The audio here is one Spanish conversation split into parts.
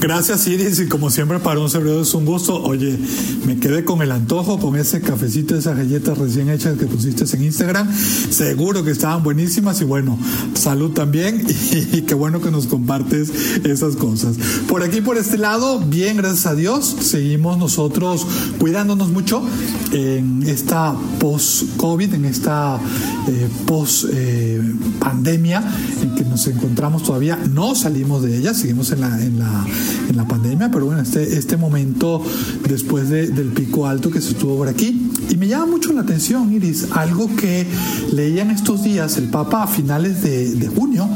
Gracias Iris y como siempre para un servidor es un gusto. Oye, me quedé con el antojo, con ese cafecito, esas galletas recién hechas que pusiste en Instagram. Seguro que estaban buenísimas y bueno, salud también y, qué bueno que nos compartes esas cosas. Por aquí, por este lado, bien, gracias a Dios. Seguimos nosotros cuidándonos mucho en esta post-COVID, en esta eh, post-pandemia eh, en que nos encontramos todavía. No salimos de ella, seguimos en la, en la en la pandemia, pero bueno, este, este momento después del pico alto que se estuvo por aquí. Y me llama mucho la atención, Iris, algo que leía en estos días, el Papa a finales de, de junio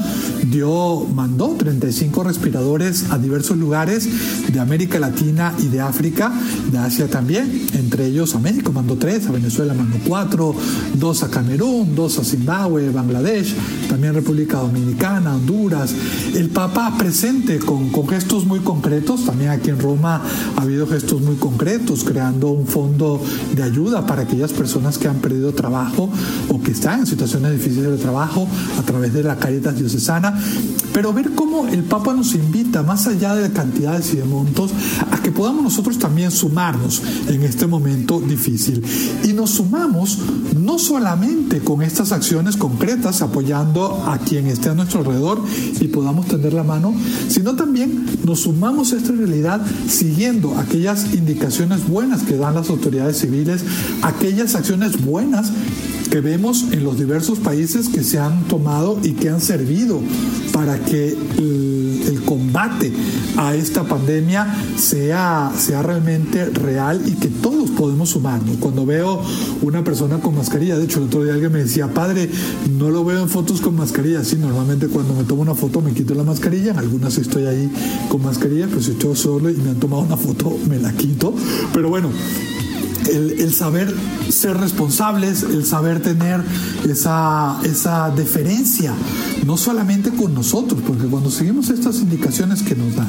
dio, mandó 35 respiradores a diversos lugares de América Latina y de África, de Asia también, entre ellos a México mandó tres, a Venezuela mandó cuatro, dos a Camerún, dos a Zimbabue, Bangladesh, también República Dominicana, Honduras. El Papa presente con, con gestos muy concretos, también aquí en Roma ha habido gestos muy concretos, creando un fondo de ayuda para aquellas personas que han perdido trabajo o que están en situaciones difíciles de trabajo a través de la Caritas Diocesana pero ver cómo el Papa nos invita, más allá de cantidades y de montos, a que podamos nosotros también sumarnos en este momento difícil. Y nos sumamos no solamente con estas acciones concretas, apoyando a quien esté a nuestro alrededor y podamos tender la mano, sino también nos sumamos a esta realidad siguiendo aquellas indicaciones buenas que dan las autoridades civiles, aquellas acciones buenas que vemos en los diversos países que se han tomado y que han servido para que el, combate a esta pandemia sea, sea realmente real y que todos podemos sumarnos. Cuando veo una persona con mascarilla, de hecho el otro día alguien me decía, padre, no lo veo en fotos con mascarilla, sí, normalmente cuando me tomo una foto me quito la mascarilla, en algunas estoy ahí con mascarilla, pues estoy solo y me han tomado una foto me la quito, pero bueno, el, saber ser responsables, el saber tener esa, esa deferencia, no solamente con nosotros, porque cuando seguimos estas indicaciones que nos dan,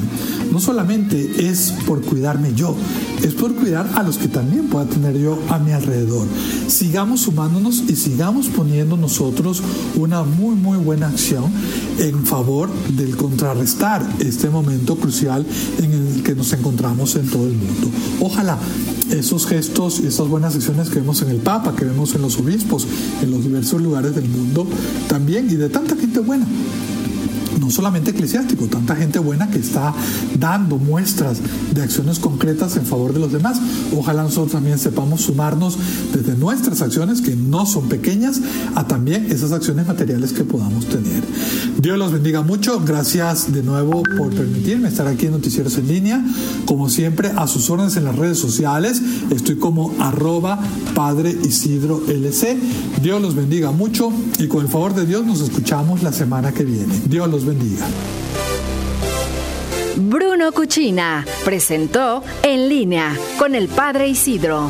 no solamente es por cuidarme yo, es por cuidar a los que también pueda tener yo a mi alrededor. Sigamos sumándonos y sigamos poniendo nosotros una muy, muy buena acción en favor del contrarrestar este momento crucial en el que nos encontramos en todo el mundo. Ojalá esos gestos y esas buenas acciones que vemos en el Papa, que vemos en los obispos, en los diversos lugares del mundo también y de tanta gente buena no solamente eclesiástico, tanta gente buena que está dando muestras de acciones concretas en favor de los demás. Ojalá nosotros también sepamos sumarnos desde nuestras acciones, que no son pequeñas, a también esas acciones materiales que podamos tener. Dios los bendiga mucho. Gracias de nuevo por permitirme estar aquí en Noticieros en línea. Como siempre, a sus órdenes en las redes sociales. Estoy como arroba Padre Isidro LC. Dios los bendiga mucho y con el favor de Dios nos escuchamos la semana que viene. Dios los bendiga. Bruno Cuchina presentó En línea con el Padre Isidro.